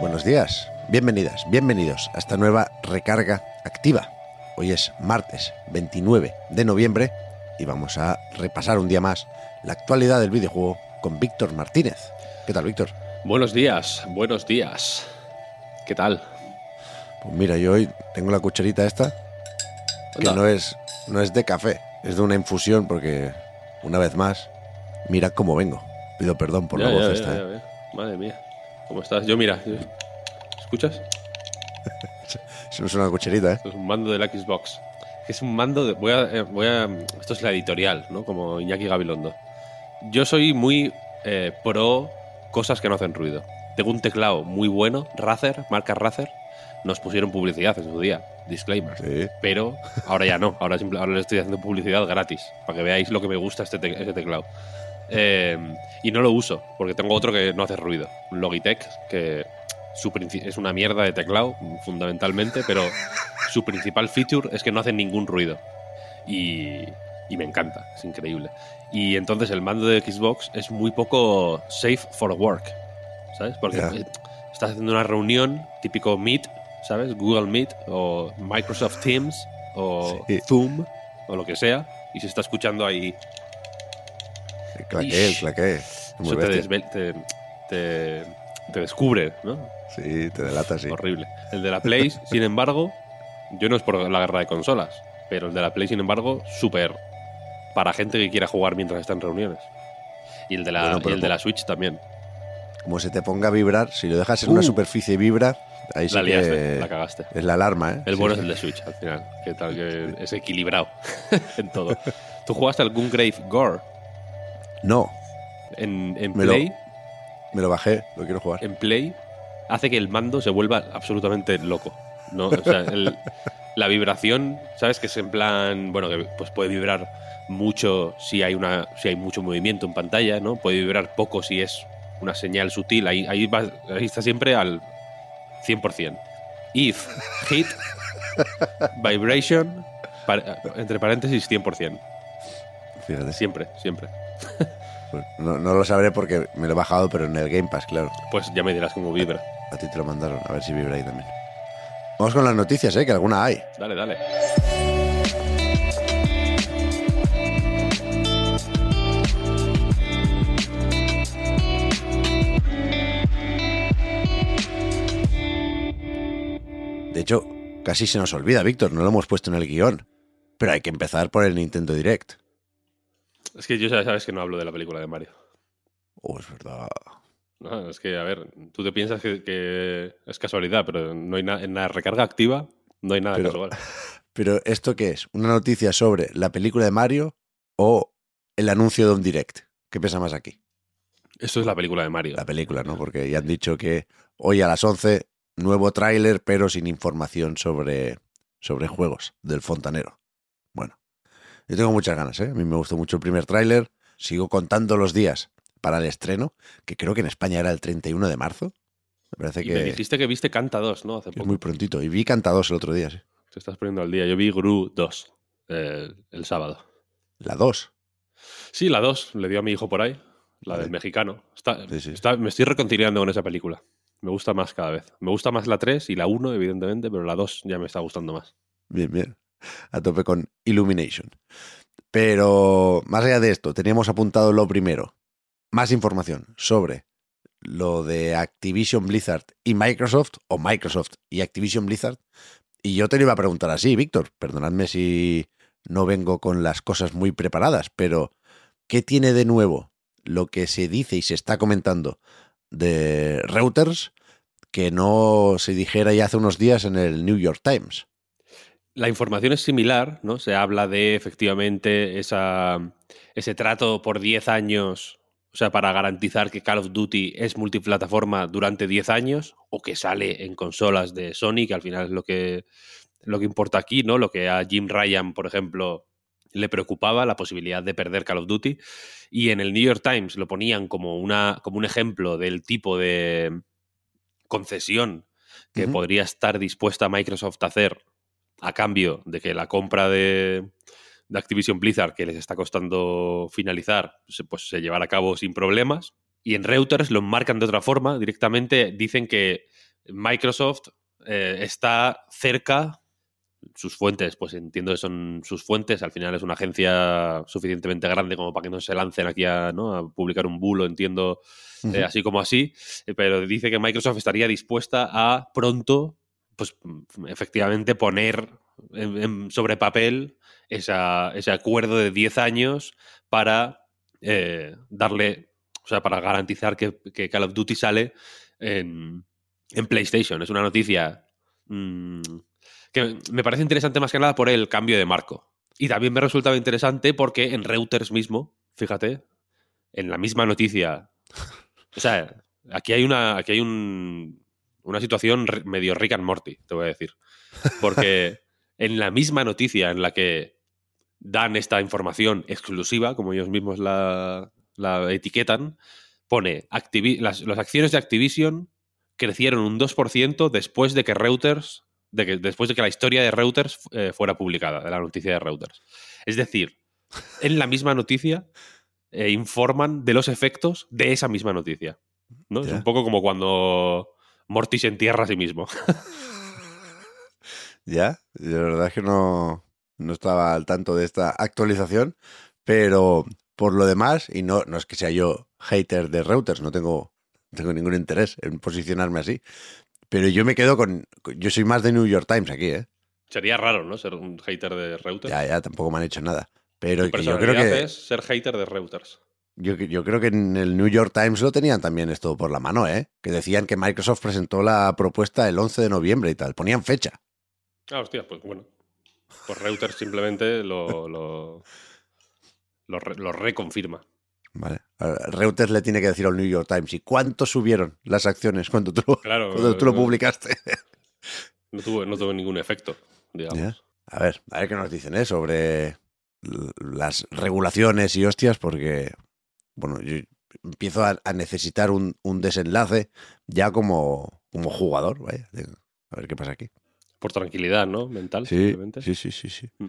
Buenos días, bienvenidas, bienvenidos a esta nueva recarga activa. Hoy es martes 29 de noviembre y vamos a repasar un día más la actualidad del videojuego con Víctor Martínez. ¿Qué tal, Víctor? Buenos días, buenos días. ¿Qué tal? Pues mira, yo hoy tengo la cucharita esta, que no es, no es de café, es de una infusión porque, una vez más, mira cómo vengo. Pido perdón por Ya, la voz ya, esta. ya, ¿eh? Madre mía. ¿Cómo estás? Yo, mira. ¿Escuchas? Eso no es una cucharita, ¿eh? Esto es un mando del Xbox. Es un mando de. Voy a, eh, voy a. Esto es la editorial, ¿no? Como Iñaki Gabilondo. Yo soy muy eh, pro cosas que no hacen ruido. Tengo un teclado muy bueno, Razer, marca Razer. Nos pusieron publicidad en su día. Disclaimer. Sí. Pero ahora ya no. Ahora, simple- ahora le estoy haciendo publicidad gratis. Para que veáis lo que me gusta este, te- este teclado. Eh, y no lo uso, porque tengo otro que no hace ruido. Un Logitech, que su es una mierda de teclado, fundamentalmente, pero su principal feature es que no hace ningún ruido. Y, y me encanta, es increíble. Y entonces el mando de Xbox es muy poco safe for work, ¿sabes? Porque Ya. eh, estás haciendo una reunión, típico Meet, ¿sabes? Google Meet o Microsoft Teams o Sí. Zoom o lo que sea, y se está escuchando ahí Claqué, claqué. Muy Eso te, desvel- te, te- te descubre, ¿no? Sí, te delata, sí. Horrible. El de la Play, sin embargo, yo no es por la guerra de consolas, pero el de la Play, sin embargo, súper para gente que quiera jugar mientras está en reuniones. Y el de la, Bueno, y pero el de la Switch también. Como se te ponga a vibrar, si lo dejas en una Uh. superficie y vibra, ahí sí La liaste, que la cagaste. es la alarma, ¿eh? El Sí, bueno sí. es el de Switch, al final. Que tal que es equilibrado en todo. ¿Tú jugaste al Gungrave Gore No, en, en Me lo- Play? me lo bajé, lo quiero jugar. en Play hace que el mando se vuelva absolutamente loco. ¿no? O sea, el- la vibración, ¿sabes? Que es en plan, bueno, que pues puede vibrar mucho si hay una si hay mucho movimiento en pantalla, ¿no? Puede vibrar poco si es una señal sutil. Ahí, ahí, va- ahí está siempre al 100%. If, hit, vibration, par- entre paréntesis 100%. Fíjate. Siempre, siempre. Pues no, no lo sabré porque me lo he bajado, pero en el Game Pass, claro. Pues ya me dirás cómo vibra. A ti te lo mandaron, a ver si vibra ahí también. Vamos con las noticias, ¿eh? Que alguna hay. Dale, dale. De hecho, casi se nos olvida, Víctor, no lo hemos puesto en el guion. Pero hay que empezar por el Nintendo Direct. Es que yo ya sabes que no hablo de la película de Mario. Oh, es verdad. No, es que, a ver, tú te piensas que, que es casualidad, pero no hay nada en la recarga activa no hay nada Pero- casual. Pero ¿esto qué es? ¿Una noticia sobre la película de Mario o el anuncio de un Direct? ¿Qué pesa más aquí? Esto es la película de Mario. La película, ¿no? Porque ya han dicho que hoy a las 11, nuevo tráiler, pero sin información sobre, sobre juegos del fontanero. Yo tengo muchas ganas, ¿eh? A mí me gustó mucho el primer tráiler. Sigo contando los días para el estreno, que creo que en España era el 31 de marzo. Me parece Y que me dijiste que viste Canta 2, ¿no? Hace es poco. muy prontito. Y vi Canta 2 el otro día, sí. Te estás poniendo al día. Yo vi Gru 2 eh, el sábado. La 2. Sí, la 2 le dio a mi hijo por ahí, la Vale. del mexicano. Está, Sí, sí. está- me estoy reconciliando con esa película. Me gusta más cada vez. Me gusta más la 3 y la 1, evidentemente, pero la 2 ya me está gustando más. Bien, bien. A tope con Illumination. Pero más allá de esto, teníamos apuntado lo primero. Más información sobre lo de Activision Blizzard y Microsoft, o Microsoft y Activision Blizzard. Y yo te lo iba a preguntar así, Víctor. Perdonadme si no vengo con las cosas muy preparadas, pero ¿qué tiene de nuevo lo que se dice y se está comentando de Reuters que no se dijera ya hace unos días en el New York Times? La información es similar, ¿no? Se habla de efectivamente esa, ese trato por 10 años O sea, para garantizar que Call of Duty es multiplataforma durante 10 años o que sale en consolas de Sony, que al final es lo que, lo que importa aquí, ¿no? Lo que a Jim Ryan, por ejemplo, le preocupaba, la posibilidad de perder Call of Duty. Y en el New York Times lo ponían como, una, como un ejemplo del tipo de concesión que podría estar dispuesta Microsoft a hacer a cambio de que la compra de, de Activision Blizzard, que les está costando finalizar, se, pues se llevará a cabo sin problemas. Y en Reuters lo marcan de otra forma, directamente dicen que Microsoft eh, está cerca, sus fuentes, pues entiendo que son sus fuentes, al final es una agencia suficientemente grande como para que no se lancen aquí a, ¿no? a publicar un bulo, entiendo, eh, así como así, pero dice que Microsoft estaría dispuesta a pronto, pues mm, efectivamente poner sobre papel esa- ese acuerdo de 10 años para eh, darle, o sea, para garantizar que, que Call of Duty sale en, en PlayStation. Es una noticia mm, que me parece interesante más que nada por el cambio de marco. Y también me resultaba interesante porque en Reuters mismo, fíjate, en la misma noticia. O sea, aquí hay una. Aquí hay un, una situación medio Rick and Morty, te voy a decir. Porque en la misma noticia en la que dan esta información exclusiva, como ellos mismos la, la etiquetan, pone Activi- las, las acciones de Activision crecieron un 2% después de que Reuters, de que, después de que la historia de Reuters eh, fuera publicada, de la noticia de Reuters. Es decir, en la misma noticia eh, informan de los efectos de esa misma noticia. ¿no? Es un poco como cuando Morty se entierra a sí mismo. Ya, de verdad es que no, no estaba al tanto de esta actualización, pero por lo demás, y no, no es que sea yo hater de Reuters, no tengo, tengo ningún interés en posicionarme así, pero yo me quedo con, yo soy más de New York Times aquí, ¿eh? Sería raro, ¿no? Ser un hater de Reuters. Ya, ya, tampoco me han hecho nada. Pero Tu que yo creo que, es ser hater de Reuters. Yo, yo creo que en el New York Times lo tenían también esto por la mano, ¿eh? Que decían que Microsoft presentó la propuesta el 11 de noviembre y tal, ponían fecha. Ah, hostia, pues bueno. Pues Reuters simplemente lo, lo, lo, re- lo reconfirma. Vale. Reuters le tiene que decir al New York Times, ¿y cuánto subieron las acciones cuando tú, lo- Claro, cuando tú lo publicaste? No tuvo, no tuvo ningún efecto, digamos. Ya. A ver, a ver qué nos dicen, ¿eh? Sobre las regulaciones y hostias, porque, bueno, yo empiezo a, a necesitar un, un desenlace ya como, como jugador, vaya. A ver qué pasa aquí. Por tranquilidad, ¿no? Mental, Sí, simplemente. sí, sí, sí, sí. Mm.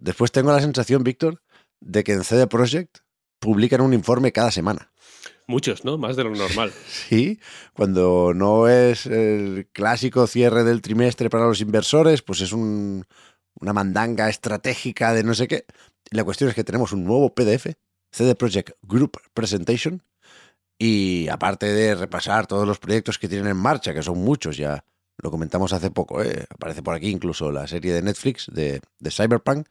Después tengo la sensación, Víctor, de que en CD Projekt publican un informe cada semana. Muchos, ¿no? Más de lo normal. Sí, cuando no es el clásico cierre del trimestre para los inversores, pues es un- una mandanga estratégica de no sé qué. La cuestión es que tenemos un nuevo PDF, CD Projekt Group Presentation, y aparte de repasar todos los proyectos que tienen en marcha, que son muchos ya, lo comentamos hace poco, ¿eh? aparece por aquí incluso la serie de Netflix de, de Cyberpunk,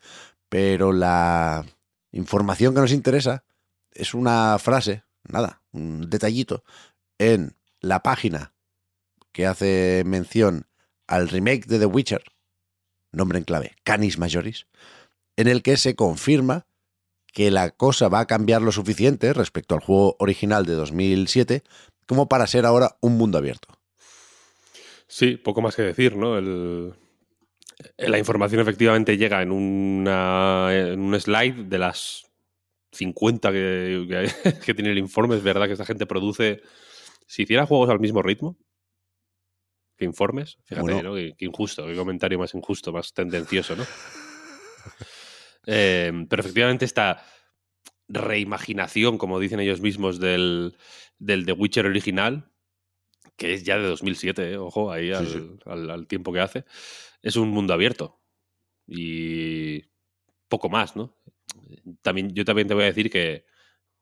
pero la información que nos interesa es una frase, nada, un detallito, en la página que hace mención al remake de The Witcher, nombre en clave, Canis Majoris, en el que se confirma que la cosa va a cambiar lo suficiente respecto al juego original de 2007 como para ser ahora un mundo abierto. Sí, poco más que decir, ¿no? El- la información efectivamente llega en, una, en un slide de las 50 que, que- que tiene el informe. Es verdad que esta gente produce. Si hiciera juegos al mismo ritmo que informes, fíjate, Bueno. ¿no? Qué, qué injusto, qué comentario más injusto, más tendencioso, ¿no? Eh, pero efectivamente esta reimaginación, como dicen ellos mismos, del, del The Witcher original, que es ya de 2007, ¿eh? ojo, ahí Sí, al, sí. al- al tiempo que hace, es un mundo abierto. Y poco más, ¿no? También, yo también te voy a decir que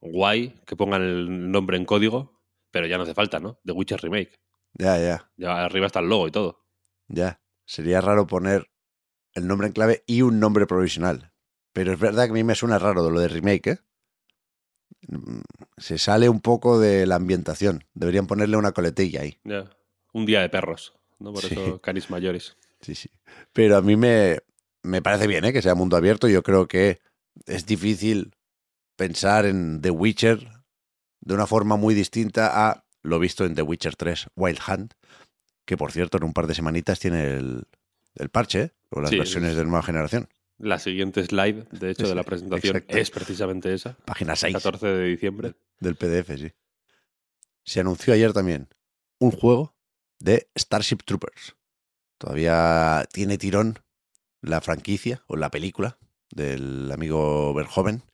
guay que pongan el nombre en código, pero ya no hace falta, ¿no? The Witcher Remake. Ya, ya, Ya arriba está el logo y todo. ya. Sería raro poner el nombre en clave y un nombre provisional. Pero es verdad que a mí me suena raro lo de remake, ¿eh? Se sale un poco de la ambientación. Deberían ponerle una coletilla ahí. Un día de perros, ¿no? Por Sí. eso canis mayores. Sí, sí. Pero a mí me, me parece bien ¿eh? que sea mundo abierto. Yo creo que es difícil pensar en The Witcher de una forma muy distinta a lo visto en The Witcher 3 Wild Hunt, que por cierto en un par de semanitas tiene el, el parche, ¿eh? o las Sí, versiones es- de nueva generación. La siguiente slide, de hecho, de la presentación exacto. es precisamente esa. Página 6 14 de diciembre. del PDF, sí. Se anunció ayer también un juego de Starship Troopers. Todavía tiene tirón la franquicia o la película del amigo Verhoeven,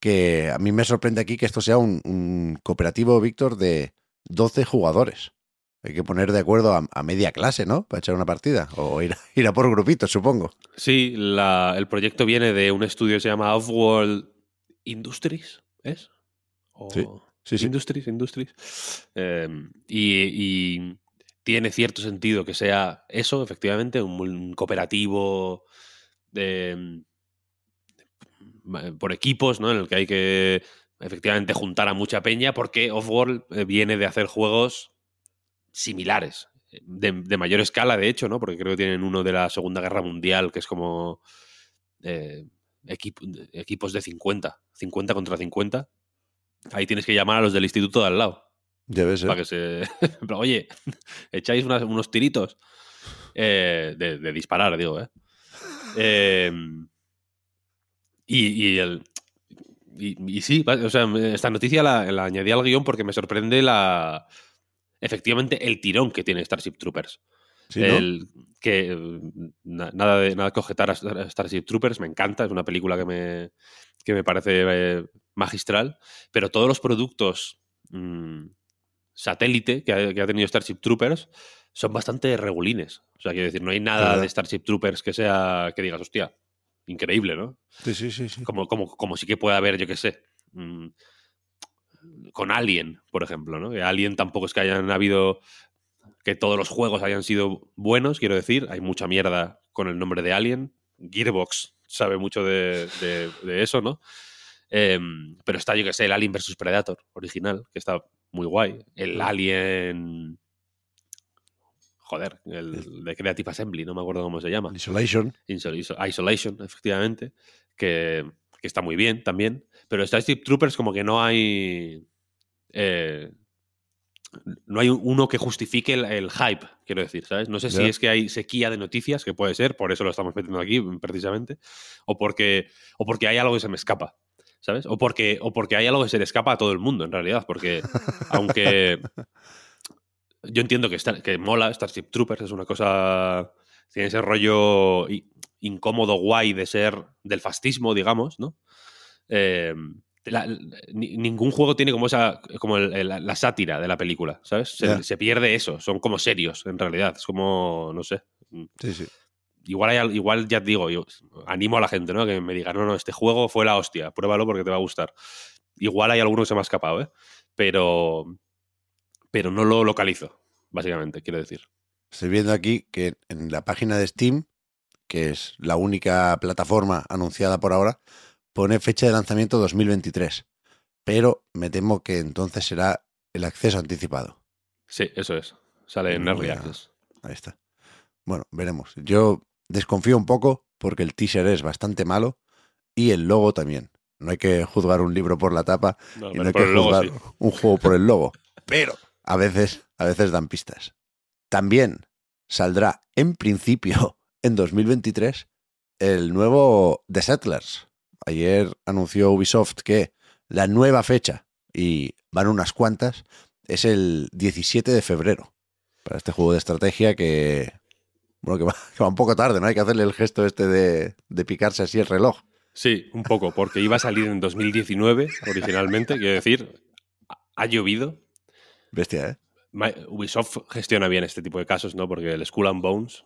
que a mí me sorprende aquí que esto sea un, un cooperativo, Víctor, de 12 jugadores. Hay que poner de acuerdo a, a media clase, ¿no? Para echar una partida. O ir a, ir a por grupitos, supongo. Sí, la- el proyecto viene de un estudio que se llama Offworld Industries, ¿es? O- Sí, sí, sí. Industries, Industries. Eh, y, y tiene cierto sentido que sea eso, efectivamente, un, un cooperativo de, ma- por equipos, ¿no? En el que hay que efectivamente juntar a mucha peña, porque Offworld eh, viene de hacer juegos similares. De, de mayor escala, de hecho, ¿no? Porque creo que tienen uno de la Segunda Guerra Mundial, que es como eh, equipo- equipos de 50, 50 contra 50. Ahí tienes que llamar a los del instituto de al lado. Ya ves, ¿eh? Para que se. Oye, echáis unas- unos tiritos. Eh, de, de disparar, digo, ¿eh? Eh, y, y el. Y, y sí, o sea, esta noticia la, la añadí al guion porque me sorprende la. Efectivamente, el tirón que tiene Starship Troopers. Sí, ¿no? El, que na- nada de nada que objetar a Star- a Starship Troopers, me encanta, es una película que me, que me parece eh, magistral, pero todos los productos mm, satélite que ha, que ha tenido Starship Troopers son bastante regulines. O sea, quiero decir, no hay nada de Starship Troopers que sea que digas, hostia, increíble, ¿no? Sí, sí, sí. sí. Como, como, como sí que puede haber, yo qué sé, mm, con Alien, por ejemplo, ¿no? Que Alien tampoco es que hayan habido que todos los juegos hayan sido buenos, quiero decir, hay mucha mierda con el nombre de Alien. Gearbox sabe mucho de, de- de eso, ¿no? Em, pero está, yo que sé, el Alien vs Predator original, que está muy guay. El Alien. Joder, el de Creative Assembly, no me acuerdo cómo se llama. Isolation. Iso- iso- Isolation, efectivamente, que, que está muy bien también. Pero Starship Troopers como que no hay... eh, no hay uno que justifique el, el hype, quiero decir, ¿sabes? No sé si es que hay sequía de noticias, que puede ser, por eso lo estamos metiendo aquí, precisamente, o porque, o porque hay algo que se me escapa, ¿sabes? O porque, o porque hay algo que se le escapa a todo el mundo, en realidad, porque aunque yo entiendo que, está- que mola Starship Troopers, es una cosa, tiene ese rollo incómodo, guay de ser del fascismo, digamos, ¿no? Eh, la- ningún juego tiene como esa como el- el- la sátira de la película, ¿sabes? Se, pierde eso, son como serios en realidad, es como, no sé. Sí, sí. Igual, hay al- igual ya te digo, yo animo a la gente, ¿no? Que me diga, no, no, este juego fue la hostia, pruébalo porque te va a gustar. Igual hay alguno que se me ha escapado, ¿eh? Pero, pero no lo localizo, básicamente, quiero decir. Estoy viendo aquí que en la página de Steam, que es la única plataforma anunciada por ahora, pone fecha de lanzamiento 2023. Pero me temo que entonces será el acceso anticipado. Sí, eso es. Sale en Early Access. Ahí está. Bueno, veremos. Yo desconfío un poco porque el teaser es bastante malo y el logo también. No hay que juzgar un libro por la tapa No, y no hay que logo juzgar sí. un juego por el logo. Pero a veces, a veces dan pistas. También saldrá en principio en 2023 el nuevo The Settlers. Ayer anunció Ubisoft que la nueva fecha, y van unas cuantas, es el 17 de febrero. Para este juego de estrategia que, bueno, que va, que va un poco tarde, ¿no? Hay que hacerle el gesto este de, de picarse así el reloj. Sí, un poco, porque iba a salir en 2019 originalmente, quiero decir, ha- llovido. Bestia, ¿eh? Ubisoft gestiona bien este tipo de casos, ¿no? Porque el Skull and Bones,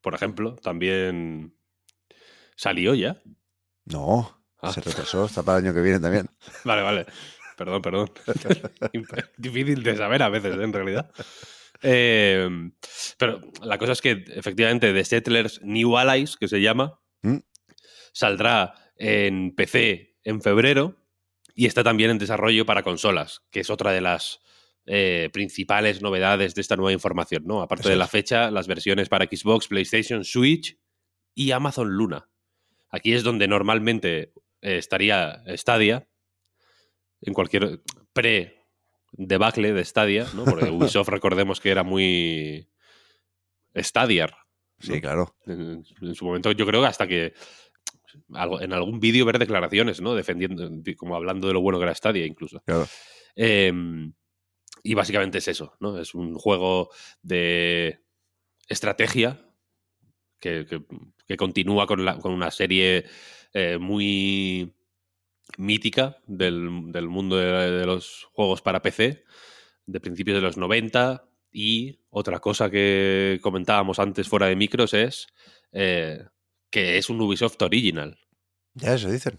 por ejemplo, también salió ya. No, Ah. se retrasó, está para el año que viene también. Vale, vale. Perdón, perdón. Difícil de saber a veces, ¿eh? en realidad. Eh, pero la cosa es que, efectivamente, The Settlers New Allies, que se llama, ¿Mm? saldrá en PC en febrero y está también en desarrollo para consolas, que es otra de las eh, principales novedades de esta nueva información, ¿no? Aparte Eso de la es. fecha, las versiones para Xbox, PlayStation, Switch y Amazon Luna. Aquí es donde normalmente eh, estaría Stadia, en cualquier pre debacle de Stadia, ¿no? Porque Ubisoft recordemos que era muy Stadiar. Sí, claro. En, en su momento yo creo que hasta que algo- en algún vídeo ver declaraciones, ¿no? Defendiendo, como hablando de lo bueno que era Stadia incluso. claro. Eh, y básicamente es eso, ¿no? Es un juego de estrategia que, que- que continúa con, la- con una serie eh, muy mítica del, del mundo de, de los juegos para PC, de principios de los 90. Y otra cosa que comentábamos antes fuera de micros es eh, que es un Ubisoft original, Ya eso dicen.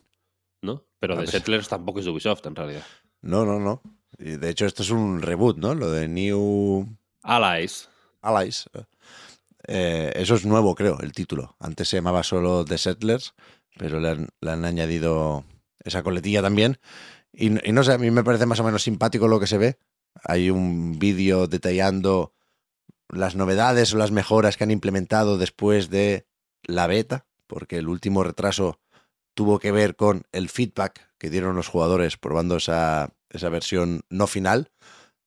¿no? Pero Ah, The pues- Settlers tampoco es de Ubisoft en realidad. No, no, no. De hecho, esto es un reboot, ¿no? Lo de New Allies. Allies. Eh, eso es nuevo, creo, el título. Antes se llamaba solo The Settlers, pero le han, añadido esa coletilla también. Y, y no sé, a mí me parece más o menos simpático lo que se ve. Hay un vídeo detallando las novedades o las mejoras que han implementado después de la beta, porque el último retraso tuvo que ver con el feedback que dieron los jugadores probando esa, esa versión no final.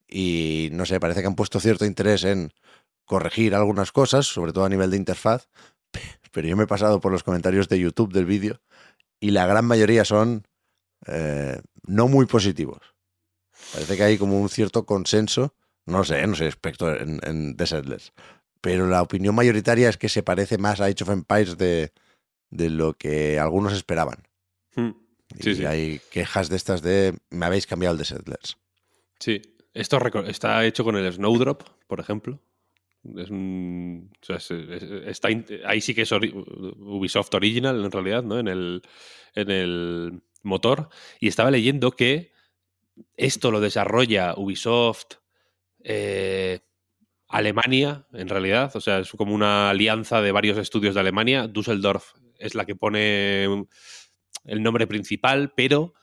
Y no sé, parece que han puesto cierto interés en corregir algunas cosas, sobre todo a nivel de interfaz, pero yo me he pasado por los comentarios de YouTube del vídeo y la gran mayoría son eh, no muy positivos. Parece que hay como un cierto consenso, no sé, no soy experto en, en The Settlers, pero la opinión mayoritaria es que se parece más a Age of Empires de, de lo que algunos esperaban. Hmm. Sí, y sí. hay quejas de estas de me habéis cambiado el The Settlers. Sí. Esto está hecho con el Snowdrop, por ejemplo. Está ahí sí que es Ubisoft Original, en realidad, ¿no? En el, en el motor. Y estaba leyendo que esto lo desarrolla Ubisoft eh, Alemania, en realidad. O sea, es como una alianza de varios estudios de Alemania. Düsseldorf es la que pone el nombre principal, pero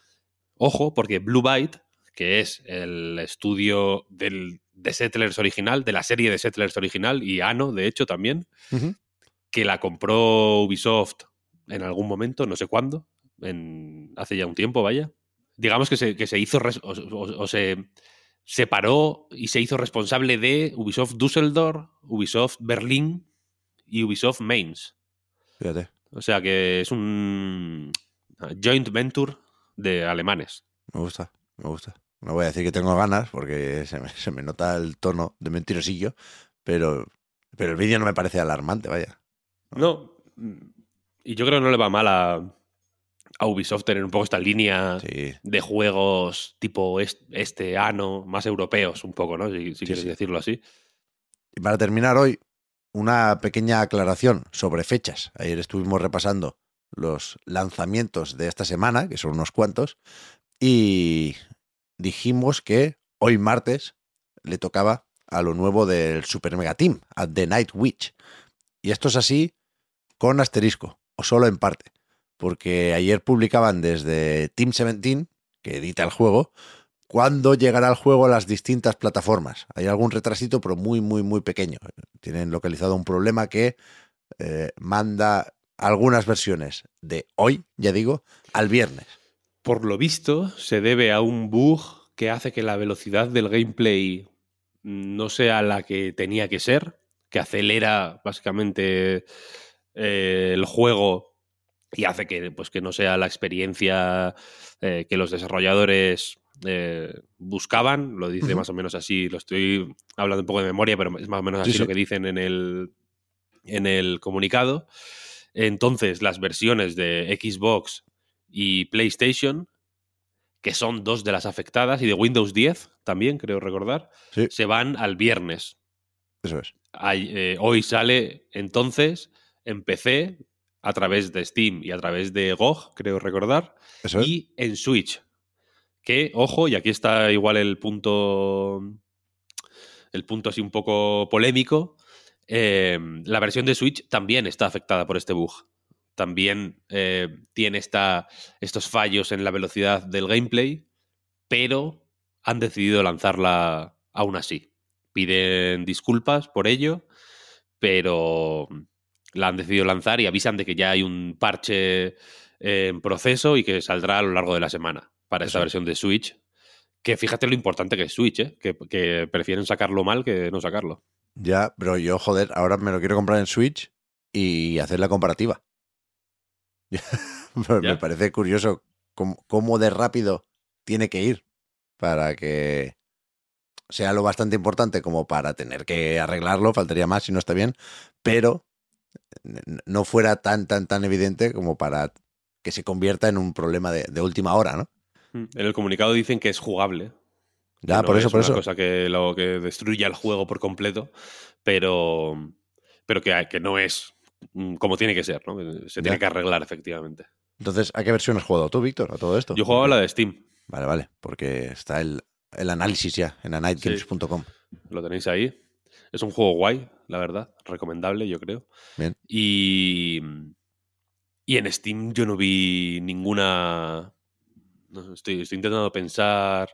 ojo, porque Blue Byte, que es el estudio del, de Settlers original, de la serie de Settlers original, y Ano, de hecho, también, que la compró Ubisoft en algún momento, no sé cuándo, en, hace ya un tiempo, vaya. Digamos que se, que se hizo, o, o- o se separó y se hizo responsable de Ubisoft Düsseldorf, Ubisoft Berlín y Ubisoft Mainz. Fíjate. O sea que es un joint venture de alemanes. Me gusta, me gusta. No voy a decir que tengo ganas porque se me, se me nota el tono de mentirosillo, pero, pero el vídeo no me parece alarmante, vaya. No, y yo creo que no le va mal a, a Ubisoft tener un poco esta línea Sí, de juegos tipo est- este ano, más europeos un poco, ¿no? Si, si Sí, quieres sí. decirlo así. Y para terminar hoy, una pequeña aclaración sobre fechas. Ayer estuvimos repasando los lanzamientos de esta semana, que son unos cuantos, y dijimos que hoy martes le tocaba a lo nuevo del Super Mega Team, a The Night Witch. Y esto es así con asterisco, o solo en parte, porque ayer publicaban desde Team 17, que edita el juego, cuándo llegará el juego a las distintas plataformas. Hay algún retrasito, pero muy, muy, muy pequeño. Tienen localizado un problema que eh, manda algunas versiones de hoy, ya digo, al viernes. Por lo visto, se debe a un bug que hace que la velocidad del gameplay no sea la que tenía que ser, que acelera básicamente eh, el juego y hace que, pues, que no sea la experiencia eh, que los desarrolladores eh, buscaban. Lo dice más o menos así, lo estoy hablando un poco de memoria, pero es más o menos así Sí, lo que dicen en el, en el comunicado. Entonces, las versiones de Xbox y PlayStation, que son dos de las afectadas, y de Windows 10 también, creo recordar, Sí. se van al viernes. Eso es. Eh, hoy sale entonces en PC a través de Steam y a través de GOG, creo recordar, Eso es. y en Switch. Que, ojo, y aquí está igual el punto. El punto así un poco polémico. eh, la versión de Switch también está afectada por este bug. También eh, tiene esta, estos fallos en la velocidad del gameplay, pero han decidido lanzarla aún así. Piden disculpas por ello, pero la han decidido lanzar y avisan de que ya hay un parche en proceso y que saldrá a lo largo de la semana para esta versión de Switch, Que fíjate lo importante que es Switch, ¿eh? que, que prefieren sacarlo mal que no sacarlo. Ya, pero yo, joder, ahora me lo quiero comprar en Switch y hacer la comparativa. me parece curioso cómo, cómo de rápido tiene que ir para que sea lo bastante importante como para tener que arreglarlo, faltaría más si no está bien, pero no fuera tan, tan, tan evidente como para que se convierta en un problema de, de última hora, ¿no? En el comunicado dicen que es jugable. Ya, no por eso, es por una eso. cosa que lo que destruya el juego por completo, pero, pero que, que no es mm, como tiene que ser, ¿no? Se tiene Ya. que arreglar, efectivamente. Entonces, ¿a qué versión has jugado tú, Víctor, a todo esto? Yo jugaba la de Steam, Vale, vale, porque está el, el análisis ya en anightgames.com. lo tenéis ahí. Es un juego guay, la verdad, recomendable, yo creo. Bien. Y, y en Steam yo no vi ninguna... no estoy, estoy intentando pensar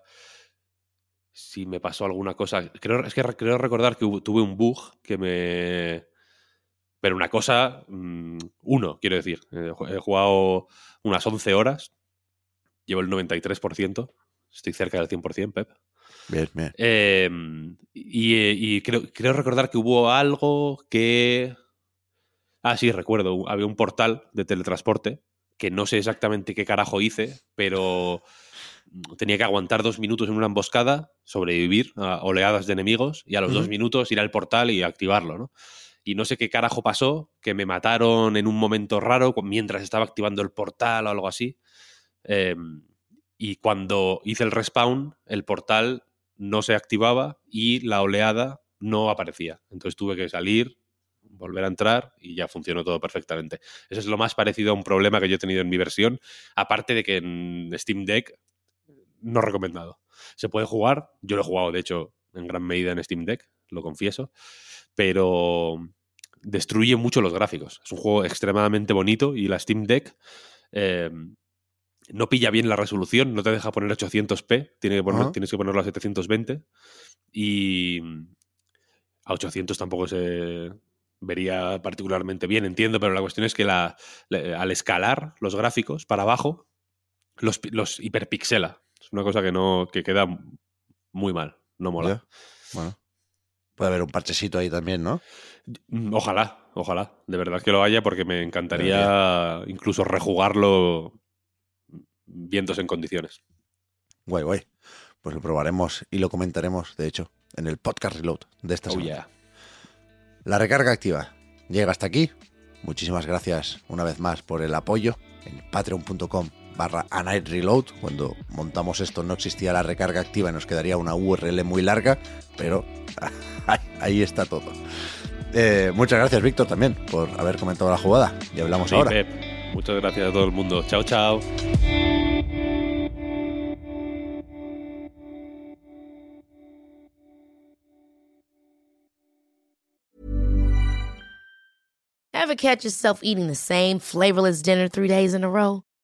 si me pasó alguna cosa. Creo, es que re- creo recordar que tuve un bug que me... Pero una cosa, mm, uno, quiero decir. Eh, He jugado unas 11 horas, llevo el 93%, estoy cerca del 100%, Pep. Bien, bien. Eh, y y creo, creo recordar que hubo algo que... Ah, sí, recuerdo. Había un portal de teletransporte que no sé exactamente qué carajo hice, pero tenía que aguantar dos minutos en una emboscada, sobrevivir a oleadas de enemigos y a los dos minutos ir al portal y activarlo, ¿no? Y no sé qué carajo pasó, que me mataron en un momento raro mientras estaba activando el portal o algo así. Eh, y cuando hice el respawn, el portal no se activaba y la oleada no aparecía. Entonces tuve que salir, volver a entrar y ya funcionó todo perfectamente. Eso es lo más parecido a un problema que yo he tenido en mi versión, aparte de que en Steam Deck no recomendado. Se puede jugar, yo lo he jugado de hecho en gran medida en Steam Deck, lo confieso, pero destruye mucho los gráficos. Es un juego extremadamente bonito y la Steam Deck eh, no pilla bien la resolución, no te deja poner 800p, tiene que poner- tienes que ponerlo a 720 y a 800 tampoco se vería particularmente bien, entiendo, pero la cuestión es que la, la- al escalar los gráficos para abajo, los, los hiperpixela. Es una cosa que no que queda muy mal, no mola. Bueno. Puede haber un parchecito ahí también, ¿no? Mm, Ojalá, ojalá, de verdad que lo haya porque me encantaría incluso rejugarlo viéndose en condiciones. Guay, guay. Pues lo probaremos y lo comentaremos, de hecho, en el podcast reload de esta Oh, semana. yeah. La recarga activa llega hasta aquí. Muchísimas gracias una vez más por el apoyo en patreon.com barra a night reload. Cuando montamos esto no existía la recarga activa y nos quedaría una URL muy larga, pero ahí, ahí está todo. Eh, muchas gracias, Víctor, también por haber comentado la jugada. Y hablamos Sí, ahora. Pep, muchas gracias a todo el mundo. Chao, chao. Ever catch yourself eating the same flavorless dinner three days in a row?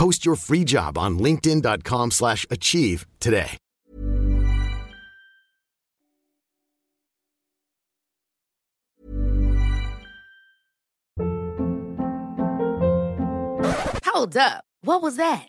Post your free job on linkedin.com/achieve slash achieve today. Hold up. What was that?